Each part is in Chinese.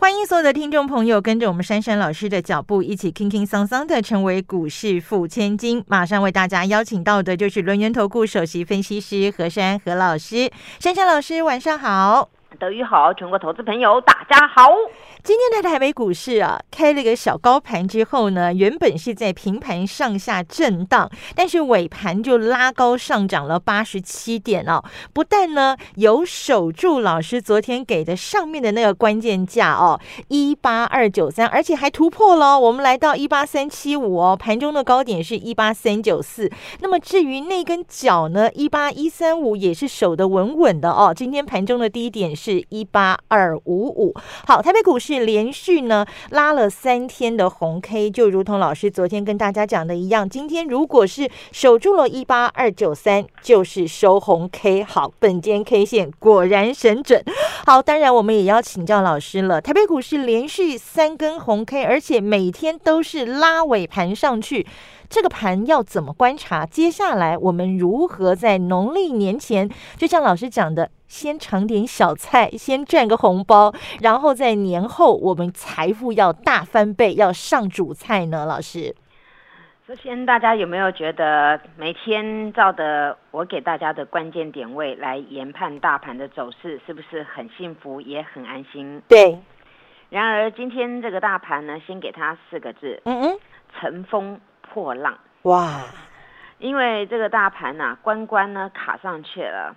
欢迎所有的听众朋友跟着我们珊珊老师的脚步，一起轻轻桑桑的成为股市富千金。马上为大家邀请到的就是轮源投顾首席分析师何珊何老师。珊珊老师，晚上好。德语好，全国投资朋友大家好。今天的台北股市啊，开了个小高盘之后呢，原本是在平盘上下震荡，但是尾盘就拉高上涨了八十七点哦。不但呢有守住老师昨天给的上面的那个关键价哦，一八二九三，而且还突破了，我们来到一八三七五哦，盘中的高点是一八三九四。那么至于那根脚呢，一八一三五也是守得稳稳的哦。今天盘中的低点是一八二五五。好，台北股市。连续呢拉了三天的红 K，就如同老师昨天跟大家讲的一样，今天如果是守住了一八二九三，就是收红 K。好，本间 K 线果然神准。好，当然我们也要请教老师了。台北股市连续三根红 K，而且每天都是拉尾盘上去。这个盘要怎么观察？接下来我们如何在农历年前，就像老师讲的，先尝点小菜，先赚个红包，然后在年后我们财富要大翻倍，要上主菜呢？老师，首先大家有没有觉得每天照的我给大家的关键点位来研判大盘的走势，是不是很幸福也很安心？对。然而今天这个大盘呢，先给它四个字，嗯嗯，乘风。破浪哇！因为这个大盘呐，关关呢卡上去了。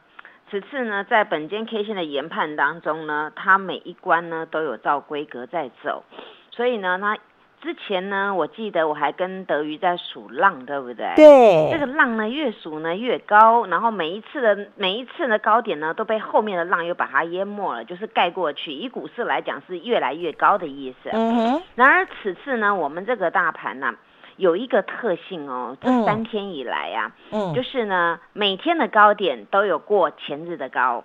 此次呢，在本间 K 线的研判当中呢，它每一关呢都有照规格在走，所以呢，它之前呢，我记得我还跟德瑜在数浪，对不对？对。这个浪呢，越数呢越高，然后每一次的每一次的高点呢，都被后面的浪又把它淹没了，就是盖过去。以股市来讲，是越来越高的意思。嗯哼。然而此次呢，我们这个大盘呢。有一个特性哦，这三天以来呀，嗯，就是呢，每天的高点都有过前日的高，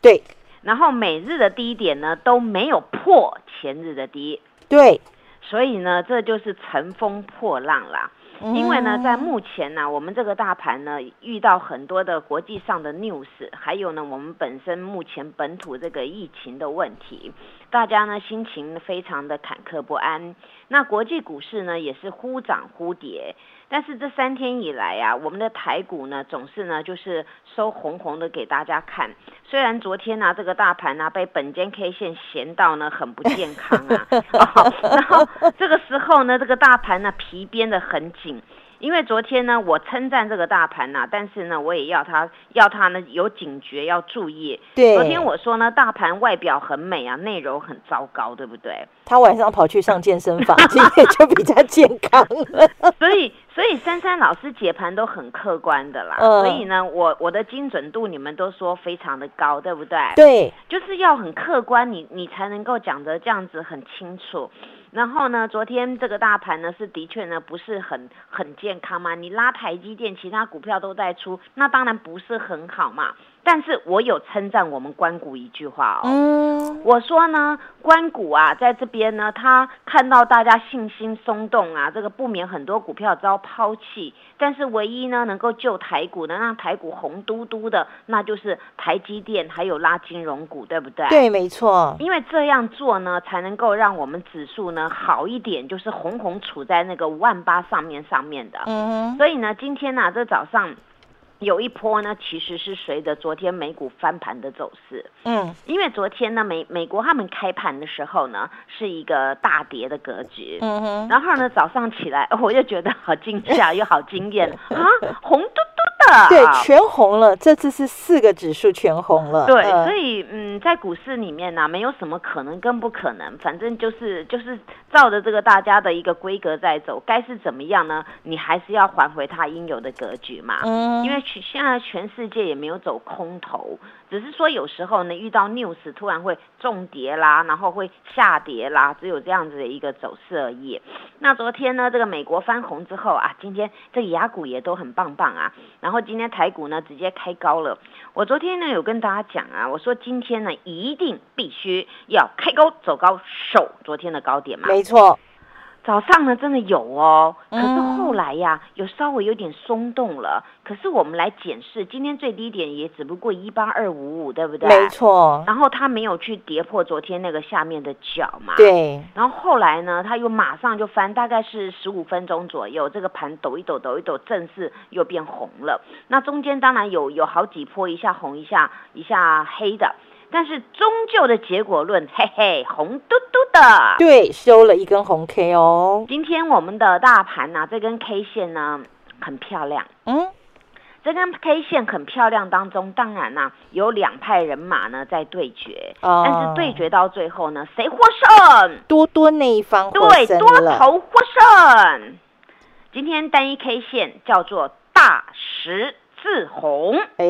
对，然后每日的低点呢都没有破前日的低，对，所以呢，这就是乘风破浪啦。因为呢，在目前呢，我们这个大盘呢遇到很多的国际上的 news，还有呢，我们本身目前本土这个疫情的问题，大家呢心情非常的坎坷不安。那国际股市呢也是忽涨忽跌。但是这三天以来呀，我们的台股呢总是呢就是收红红的给大家看。虽然昨天呢这个大盘呢被本间 K 线闲到呢很不健康啊，然后这个时候呢这个大盘呢皮鞭的很紧。因为昨天呢，我称赞这个大盘呐，但是呢，我也要他要他呢有警觉，要注意。对，昨天我说呢，大盘外表很美啊，内容很糟糕，对不对？他晚上跑去上健身房，今天就比较健康了。所以，所以珊珊老师解盘都很客观的啦。所以呢，我我的精准度你们都说非常的高，对不对？对，就是要很客观，你你才能够讲得这样子很清楚。然后呢，昨天这个大盘呢是的确呢不是很很健康嘛，你拉台积电，其他股票都在出，那当然不是很好嘛。但是我有称赞我们关谷一句话哦，我说呢，关谷啊，在这边呢，他看到大家信心松动啊，这个不免很多股票遭抛弃，但是唯一呢能够救台股，能让台股红嘟嘟的，那就是台积电还有拉金融股，对不对？对，没错。因为这样做呢，才能够让我们指数呢好一点，就是红红处在那个万八上面上面的。嗯，所以呢，今天呢，这早上。有一波呢，其实是随着昨天美股翻盘的走势，嗯，因为昨天呢美美国他们开盘的时候呢是一个大跌的格局，嗯哼，然后呢早上起来 我就觉得好惊吓又好惊艳。啊，红嘟嘟的，对，全红了，这次是四个指数全红了，对，所以嗯，在股市里面呢，没有什么可能跟不可能，反正就是就是照着这个大家的一个规格在走，该是怎么样呢？你还是要还回它应有的格局嘛，嗯，因为。现在全世界也没有走空头，只是说有时候呢遇到 news 突然会重跌啦，然后会下跌啦，只有这样子的一个走势而已。那昨天呢这个美国翻红之后啊，今天这个雅股也都很棒棒啊。然后后今天台股呢直接开高了。我昨天呢有跟大家讲啊，我说今天呢一定必须要开高走高守昨天的高点嘛。没错。早上呢，真的有哦，可是后来呀，有稍微有点松动了。可是我们来检视，今天最低点也只不过一八二五五，对不对？没错。然后它没有去跌破昨天那个下面的角嘛？对。然后后来呢，它又马上就翻，大概是十五分钟左右，这个盘抖一抖，抖一抖，正式又变红了。那中间当然有有好几波，一下红，一下一下黑的。但是终究的结果论，嘿嘿，红嘟嘟的，对，收了一根红 K 哦。今天我们的大盘呢，这根 K 线呢很漂亮，嗯，这根 K 线很漂亮。当中当然呢有两派人马呢在对决，但是对决到最后呢，谁获胜？多多那一方对，多头获胜。今天单一 K 线叫做大十。字红，哎，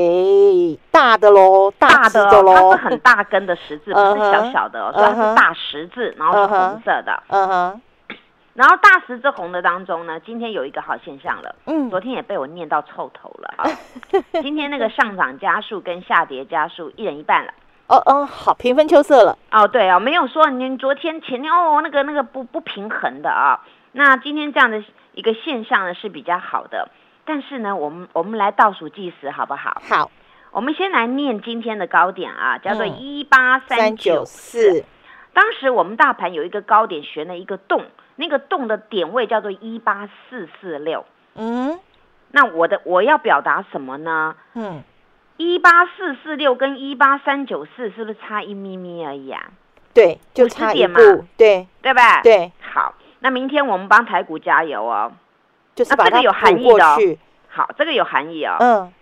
大的喽，大的喽，它是很大根的十字，不是小小的，它是大十字，然后是红色的，嗯哼。然后大十字红的当中呢，今天有一个好现象了，嗯，昨天也被我念到臭头了啊。今天那个上涨加速跟下跌加速一人一半了，哦哦，好平分秋色了，哦对啊，没有说你昨天前天哦那个那个不不平衡的啊，那今天这样的一个现象呢是比较好的。但是呢，我们我们来倒数计时好不好？好，我们先来念今天的高点啊，叫做一八三九四。当时我们大盘有一个高点悬了一个洞，那个洞的点位叫做一八四四六。嗯，那我的我要表达什么呢？嗯，一八四四六跟一八三九四是不是差一咪咪而已啊？对，就差一步，对对吧？对，好，那明天我们帮台股加油哦。就是把它有含义的，好，这个有含义哦。嗯，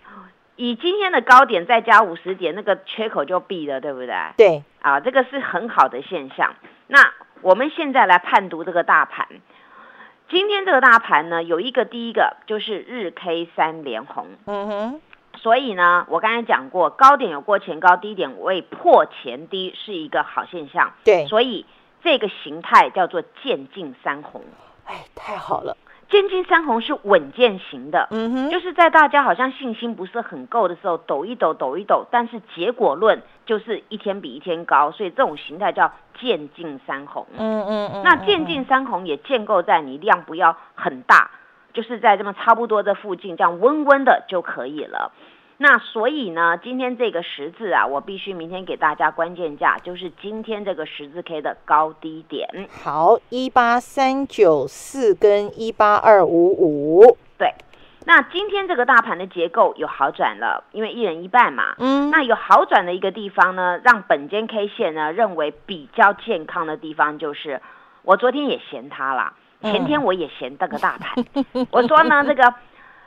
以今天的高点再加五十点，那个缺口就闭了，对不对？对，啊，这个是很好的现象。那我们现在来判读这个大盘。今天这个大盘呢，有一个第一个就是日 K 三连红。嗯哼。所以呢，我刚才讲过，高点有过前高，低点未破前低，是一个好现象。对。所以这个形态叫做渐进三红。哎，太好了。渐进三红是稳健型的，嗯哼，就是在大家好像信心不是很够的时候，抖一抖，抖一抖，但是结果论就是一天比一天高，所以这种形态叫渐进三红。嗯嗯嗯，那渐进三红也建构在你量不要很大，就是在这么差不多的附近，这样温温的就可以了。那所以呢，今天这个十字啊，我必须明天给大家关键价，就是今天这个十字 K 的高低点。好，一八三九四跟一八二五五。对，那今天这个大盘的结构有好转了，因为一人一半嘛。嗯。那有好转的一个地方呢，让本间 K 线呢认为比较健康的地方，就是我昨天也嫌它了，前天我也嫌这个大盘。我说呢，这个。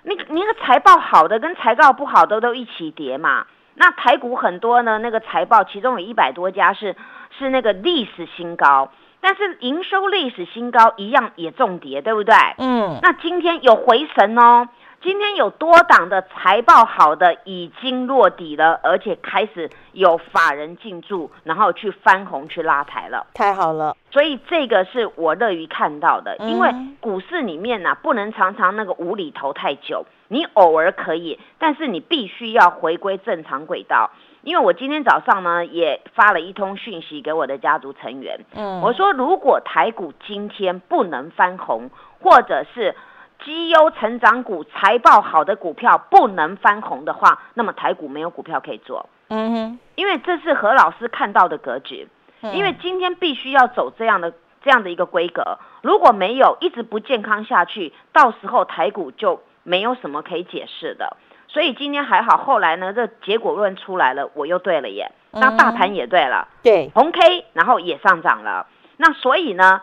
你你那个财报好的跟财报不好的都一起跌嘛？那台股很多呢，那个财报其中有一百多家是是那个历史新高，但是营收历史新高一样也重跌，对不对？嗯。那今天有回神哦。今天有多档的财报好的已经落底了，而且开始有法人进驻，然后去翻红去拉抬了，太好了。所以这个是我乐于看到的，因为股市里面呢不能常常那个无厘头太久，你偶尔可以，但是你必须要回归正常轨道。因为我今天早上呢也发了一通讯息给我的家族成员，嗯，我说如果台股今天不能翻红，或者是。绩优成长股财报好的股票不能翻红的话，那么台股没有股票可以做。嗯哼，因为这是何老师看到的格局。因为今天必须要走这样的这样的一个规格，如果没有一直不健康下去，到时候台股就没有什么可以解释的。所以今天还好，后来呢，这结果论出来了，我又对了耶。那大盘也对了，对，红 K 然后也上涨了。那所以呢，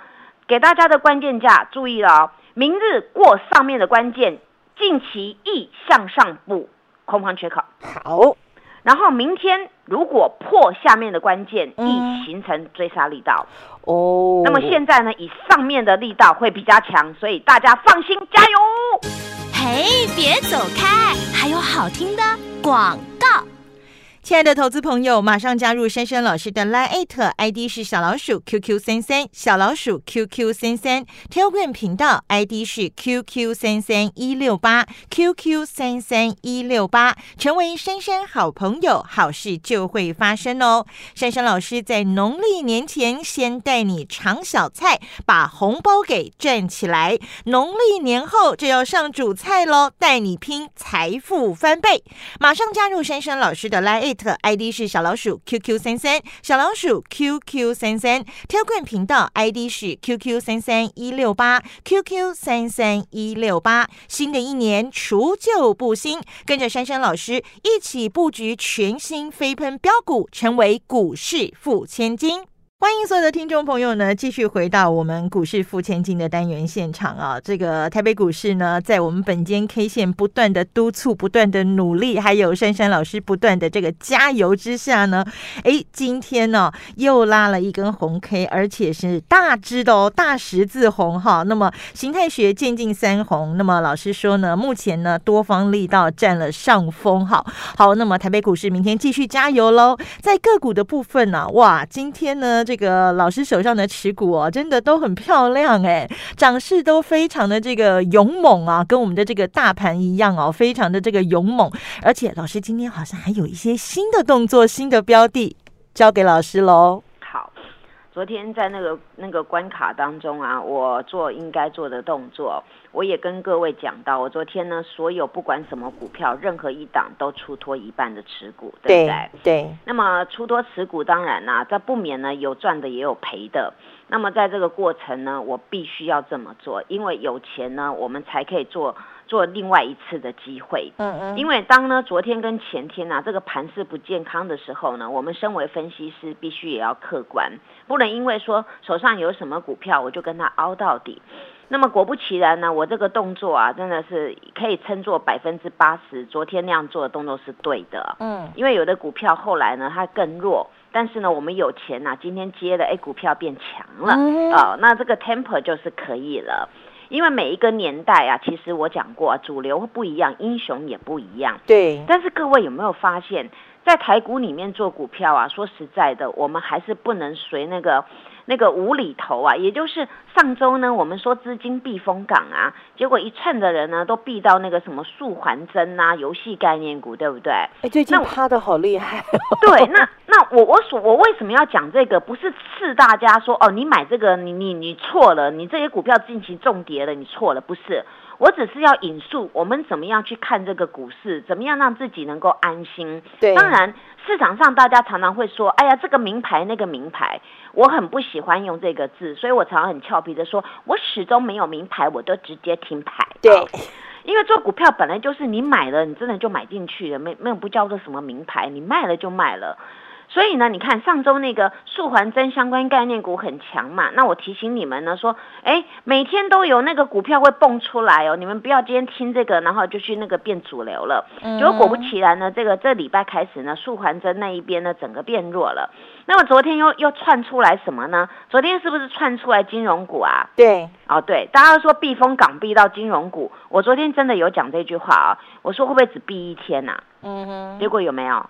给大家的关键价注意了哦。明日过上面的关键，近期易向上补空方缺口。好，然后明天如果破下面的关键，易形成追杀力道。哦，那么现在呢，以上面的力道会比较强，所以大家放心加油。嘿，别走开，还有好听的广告。亲爱的投资朋友，马上加入珊珊老师的 Line ID 是小老鼠 QQ 三三，小老鼠 QQ 三三，Telegram 频道 ID 是 QQ 三三一六八 QQ 三三一六八，成为珊珊好朋友，好事就会发生哦。珊珊老师在农历年前先带你尝小菜，把红包给赚起来，农历年后就要上主菜喽，带你拼财富翻倍。马上加入珊珊老师的 Line。ID 是小老鼠 QQ 三三，小老鼠 QQ 三三挑冠频道 ID 是 QQ 三三一六八，QQ 三三一六八。新的一年除旧布新，跟着珊珊老师一起布局全新飞喷标股，成为股市富千金。欢迎所有的听众朋友呢，继续回到我们股市付千金的单元现场啊！这个台北股市呢，在我们本间 K 线不断的督促、不断的努力，还有珊珊老师不断的这个加油之下呢，哎，今天呢又拉了一根红 K，而且是大只的哦，大十字红哈。那么形态学渐进三红，那么老师说呢，目前呢多方力道占了上风，哈好。那么台北股市明天继续加油喽！在个股的部分呢，哇，今天呢。这这个老师手上的持股哦，真的都很漂亮哎，涨势都非常的这个勇猛啊，跟我们的这个大盘一样哦，非常的这个勇猛。而且老师今天好像还有一些新的动作、新的标的，交给老师喽。好，昨天在那个那个关卡当中啊，我做应该做的动作。我也跟各位讲到，我昨天呢，所有不管什么股票，任何一档都出脱一半的持股，对不对？对。那么出脱持股，当然啦，这不免呢有赚的也有赔的。那么在这个过程呢，我必须要这么做，因为有钱呢，我们才可以做做另外一次的机会。嗯嗯。因为当呢昨天跟前天呢这个盘势不健康的时候呢，我们身为分析师，必须也要客观，不能因为说手上有什么股票，我就跟他凹到底。那么果不其然呢，我这个动作啊，真的是可以称作百分之八十。昨天那样做的动作是对的，嗯，因为有的股票后来呢它更弱，但是呢我们有钱呐，今天接的哎股票变强了，哦，那这个 temper 就是可以了。因为每一个年代啊，其实我讲过，主流不一样，英雄也不一样，对。但是各位有没有发现，在台股里面做股票啊，说实在的，我们还是不能随那个。那个无厘头啊，也就是上周呢，我们说资金避风港啊，结果一蹭的人呢，都避到那个什么速环针啊，游戏概念股，对不对？哎，最近趴的好厉害。对，那那我我所我为什么要讲这个？不是刺大家说哦，你买这个你你你错了，你这些股票近期重跌了，你错了，不是。我只是要引述我们怎么样去看这个股市，怎么样让自己能够安心。对，当然市场上大家常常会说：“哎呀，这个名牌那个名牌。”我很不喜欢用这个字，所以我常常很俏皮的说：“我始终没有名牌，我都直接停牌。”对，因为做股票本来就是你买了，你真的就买进去了，没没有不叫做什么名牌，你卖了就卖了。所以呢，你看上周那个素环针相关概念股很强嘛，那我提醒你们呢，说，哎，每天都有那个股票会蹦出来哦，你们不要今天听这个，然后就去那个变主流了。结果果不其然呢，这个这礼拜开始呢，素环针那一边呢，整个变弱了。那么昨天又又窜出来什么呢？昨天是不是窜出来金融股啊？对，哦对，大家说避风港避到金融股，我昨天真的有讲这句话啊，我说会不会只避一天呐？嗯哼，结果有没有？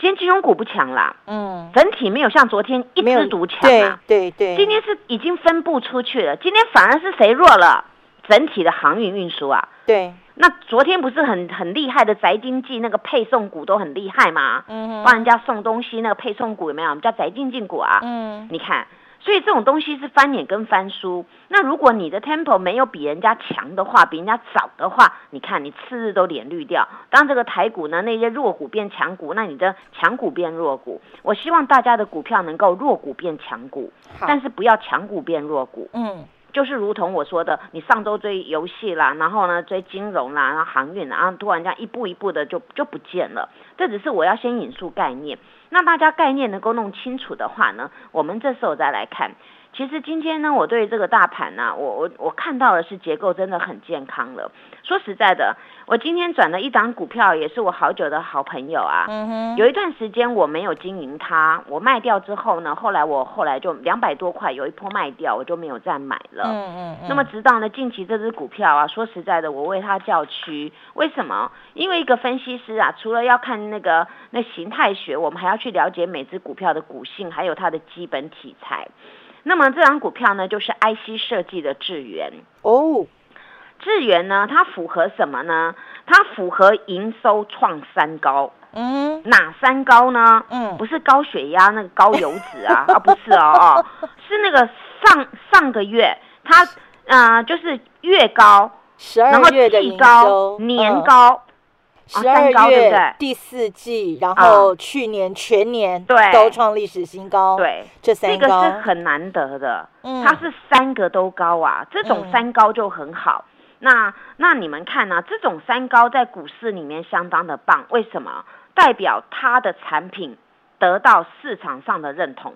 今天金融股不强啦，嗯，整体没有像昨天一枝独强啊，对对，今天是已经分布出去了，今天反而是谁弱了？整体的航运运输啊，对，那昨天不是很很厉害的宅经济那个配送股都很厉害吗？嗯，帮人家送东西那个配送股有没有？我们叫宅经济股啊，嗯，你看。所以这种东西是翻脸跟翻书。那如果你的 tempo 没有比人家强的话，比人家早的话，你看你次日都脸绿掉。当这个台股呢，那些弱股变强股，那你的强股变弱股。我希望大家的股票能够弱股变强股，但是不要强股变弱股。嗯。就是如同我说的，你上周追游戏啦，然后呢追金融啦，然后航运，然后突然间一步一步的就就不见了。这只是我要先引述概念，那大家概念能够弄清楚的话呢，我们这时候再来看。其实今天呢，我对这个大盘呢，我我我看到的是结构真的很健康了。说实在的，我今天转了一档股票，也是我好久的好朋友啊。嗯哼，有一段时间我没有经营它，我卖掉之后呢，后来我后来就两百多块有一波卖掉，我就没有再买了。嗯嗯嗯，那么直到呢近期这只股票啊，说实在的，我为它叫屈，为什么？因为一个分析师啊，除了要看那个那形态学，我们还要去了解每只股票的股性，还有它的基本题材。那么这张股票呢，就是 IC 设计的智源。哦，智源呢，它符合什么呢？它符合营收创三高。嗯。哪三高呢？嗯，不是高血压那个高油脂啊，啊不是哦哦，是那个上上个月它呃就是月高，十二月的高收，，年高，十三二高对不对？月第四季，然后去年全年对。都创历史新高，，对，这这个三高是很难得的，嗯。它是三个都高啊，这种嗯。三高就很好。那那你们看呢、这种三高在股市里面相当的棒，为什么？代表它的产品得到市场上的认同，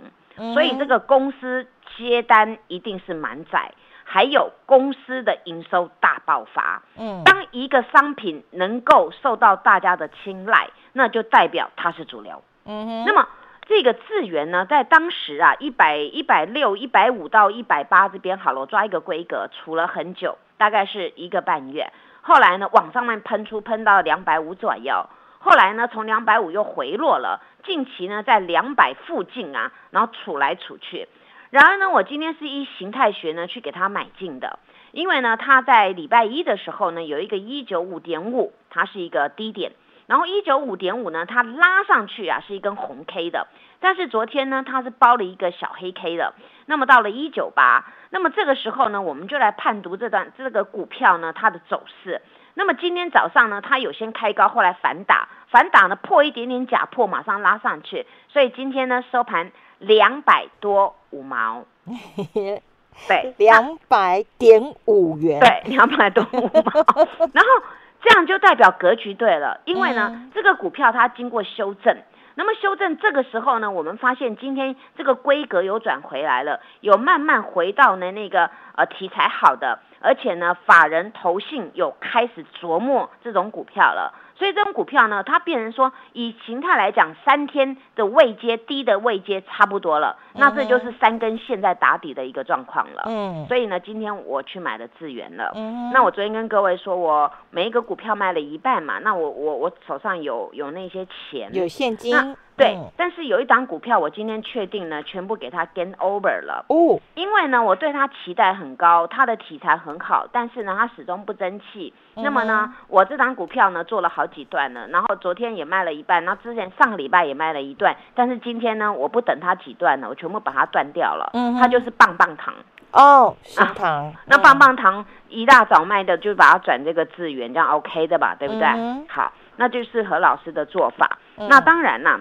所以这个个公司接单一定是满载，还有公司的营收大爆发。嗯当一个商品能够受到大家的青睐，那就代表它是主流。嗯哼，那么这个智源呢，在当时啊，一百一百六、一百五到一百八这边好了，我抓一个规格，处了很久，大概是一个半月。后来呢，往上面喷出，喷到两百五左右。后来呢，从两百五又回落了，近期呢在两百附近啊，然后处来处去。然而呢，我今天是依形态学呢去给它买进的，因为呢，它在礼拜一的时候呢有一个一九五点五，它是一个低点，然后一九五点五呢，它拉上去啊是一根红 K 的，但是昨天呢它是包了一个小黑 K 的，那么到了一九八，那么这个时候呢，我们就来判读这段这个股票呢它的走势。那么今天早上呢，它有先开高，后来反打，反打呢破一点点假破，马上拉上去，所以今天呢收盘两百多五毛，对，两百点五元，对，两百多五毛，然后这样就代表格局对了，因为呢，嗯这个股票它经过修正，那么修正这个时候呢，我们发现今天这个规格有转回来了，有慢慢回到呢那个呃题材好的，而且呢，法人投信有开始琢磨这种股票了。所以这种股票呢，它变成说，以形态来讲，三天的位阶低的位阶差不多了，那这就是三根线在打底的一个状况了。嗯所以呢，今天我去买了智源了。嗯那我昨天跟各位说，我每一个股票卖了一半嘛，那我我我手上有有那些钱，有现金那，对，嗯但是有一档股票，我今天确定呢，全部给它 gain over 了，哦，因为呢，我对它期待很高，它的题材很好，但是呢，它始终不争气。那么呢，我这档股票呢做了好几段了，然后昨天也卖了一半，然后之前上个礼拜也卖了一段，但是今天呢，我不等它几段了，我全部把它断掉了，嗯哼它就是棒棒糖。哦，升糖，啊那嗯棒棒糖一大早卖的，就把它转这个资源，这样 OK 的吧，对不对？嗯好，那就是何老师的做法。嗯那当然啦，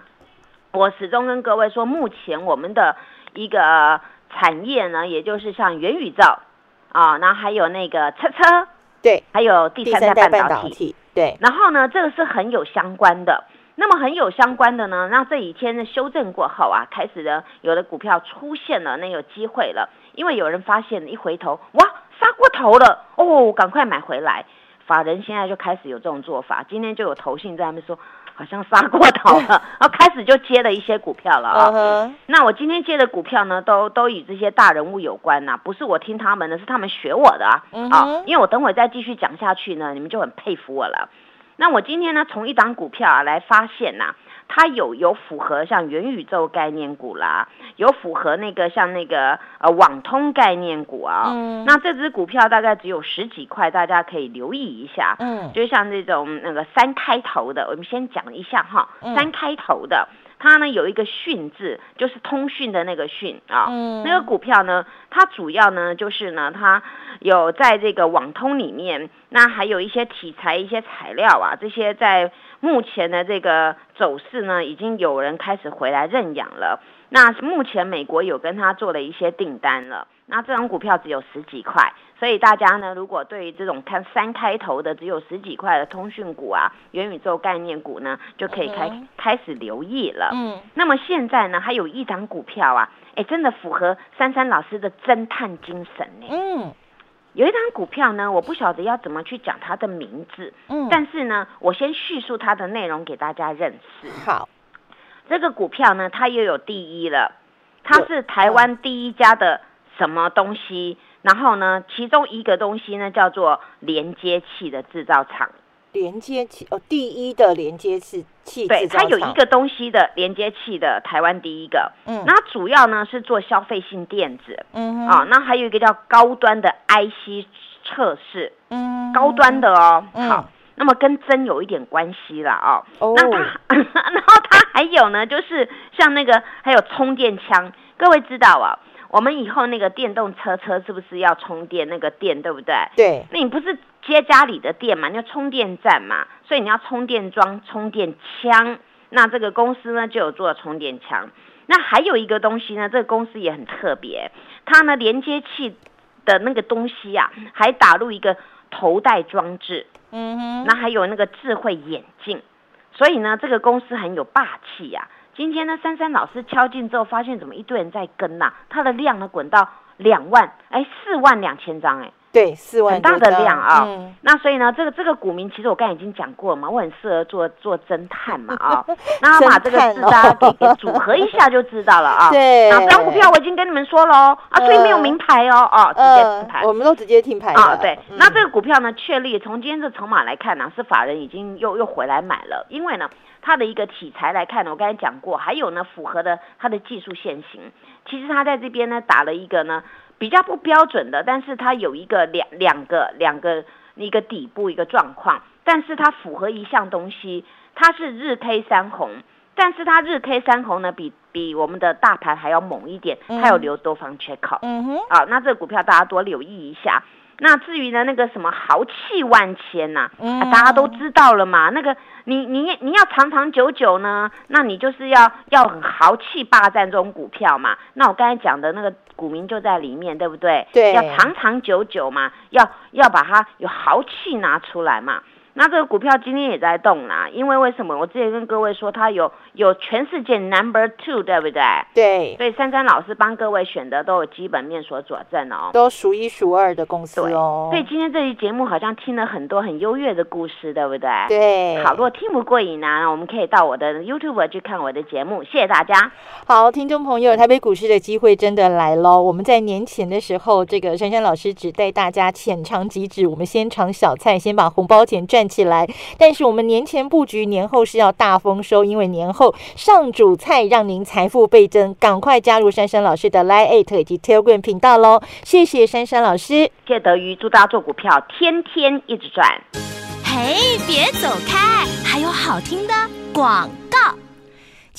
我始终跟各位说，目前我们的一个产业呢，也就是像元宇宙啊，然后还有那个车车，对，还有第第三代半半导体。对，然后呢，这个是很有相关的。那么很有相关的呢，那这几天的修正过后啊，开始呢，有的股票出现了那有机会了，因为有人发现，一回头，哇，杀过头了，哦，赶快买回来。法人现在就开始有这种做法，今天就有投信在那边说，好像杀过头了，然后开始就接了一些股票了啊、那我今天接的股票呢，都都与这些大人物有关呐、不是我听他们的，是他们学我的啊。啊因为我等会再继续讲下去呢，你们就很佩服我了。那我今天呢，从一档股票啊来发现呐、它有有符合像元宇宙概念股啦，有符合那个像那个呃网通概念股啊。嗯那这只股票大概只有十几块，大家可以留意一下。嗯就像这种那个三开头的，我们先讲一下哈，嗯三开头的，它呢有一个讯字，就是通讯的那个讯啊。嗯那个股票呢，它主要呢就是呢，它有在这个网通里面，那还有一些题材、一些材料啊，这些在目前的这个走势呢，已经有人开始回来认养了。那目前美国有跟他做了一些订单了，那这种股票只有十几块，所以大家呢，如果对于这种看三开头的只有十几块的通讯股啊、元宇宙概念股呢，就可以开、嗯开始留意了。嗯那么现在呢，还有一档股票啊，哎，真的符合珊珊老师的侦探精神呢。嗯，有一张股票呢，我不晓得要怎么去讲它的名字，嗯，但是呢，我先叙述它的内容给大家认识。好，这个股票呢，它又有第一了，它是台湾第一家的什么东西？然后呢，其中一个东西呢叫做连接器的制造厂。连接器哦，第一的连接器器对，它有一个东西的连接器的台湾第一个。嗯。那主要呢是做消费性电子。嗯哼。啊，那还有一个叫高端的 IC 测试，嗯。高端的哦。嗯。好，那么跟针有一点关系了哦。哦。那它，然后它还有呢，就是像那个还有充电枪，各位知道啊，我们以后那个电动车车是不是要充电那个电，对不对？对。那你不是接家里的电嘛？你要充电站嘛，所以你要充电桩、充电枪。那这个公司呢就有做充电枪。那还有一个东西呢，这个公司也很特别，它呢连接器的那个东西啊，还打入一个头戴装置，嗯哼那还有那个智慧眼镜。所以呢，这个公司很有霸气呀、今天呢，珊珊老师敲进之后，发现怎么一堆人在跟呐、它的量呢滚到两万，哎，四万两千张，哎。对四万很大的量啊、嗯。那所以呢，这个这个股民，其实我刚才已经讲过了嘛，我很适合做做侦探嘛啊、那把这个字侦探哦大家给给组合一下就知道了啊。对。那张股票我已经跟你们说了哦，啊，所以没有名牌哦，哦，直接呃停牌。我们都直接停牌的啊，对，嗯。那这个股票呢，确立从今天这筹码来看呢、是法人已经又又回来买了，因为呢，它的一个题材来看呢，我刚才讲过，还有呢，符合的它的技术线型，其实它在这边呢打了一个呢比较不标准的，但是它有一个两两个两个一个底部一个状况，但是它符合一项东西，它是日 K 三红。但是它日 K 三红呢，比比我们的大盘还要猛一点，它有留多方缺口。嗯哼啊，那这个股票大家多留意一下。那至于呢，那个什么豪气万千呐、嗯啊，大家都知道了嘛。那个你你你要长长久久呢，那你就是要要很豪气霸占这种股票嘛。那我刚才讲的那个股民就在里面，对不对？对要长长久久嘛，要要把它有豪气拿出来嘛。那这个股票今天也在动啦，因为为什么？我之前跟各位说，它有有全世界 number two，对不对？对，所以珊珊老师帮各位选的都有基本面所佐证哦。都数一数二的公司对哦。所以今天这期节目好像听了很多很优越的故事，对不对？。对，好，如果听不过瘾呢，我们可以到我的 YouTube 去看我的节目。谢谢大家。好，听众朋友，台北股市的机会真的来喽！我们在年前的时候，这个珊珊老师只带大家浅尝即止，我们先尝小菜，先把红包钱赚起来。但是我们年前布局，年后是要大丰收，因为年后上主菜让您财富倍增，赶快加入珊珊老师的 Line Eight 以及 Telegram 频道喽！谢谢珊珊老师。谢谢德瑜，祝大家做股票天天一直赚。嘿，别走开，还有好听的广告。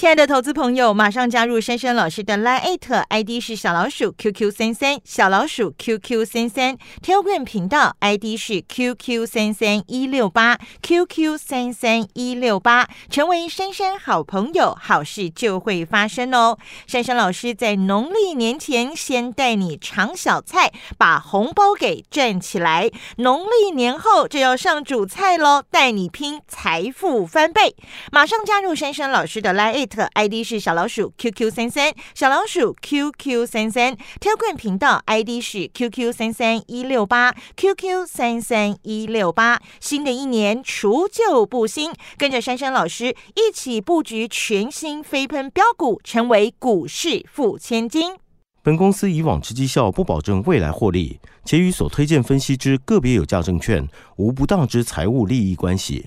亲爱的投资朋友，马上加入珊珊老师的 Line ID 是小老鼠 QQ 三三，小老鼠 QQ 三三，Telegram 频道 ID 是 QQ 三三一六八 QQ 三三一六八，成为珊珊好朋友，好事就会发生哦。珊珊老师在农历年前先带你尝小菜，把红包给赚起来，农历年后就要上主菜喽，带你拼财富翻倍。马上加入珊珊老师的 Line ID 是小老鼠 QQ 三三，小老鼠 QQ 三三，Telegram 频道 ID 是 QQ 三三一六八 QQ 三三一六八。新的一年除旧布新，跟着珊珊老师一起布局全新飞喷标股，成为股市富千金。本公司以往之绩效不保证未来获利，且与所推荐分析之个别有价证券无不当之财务利益关系。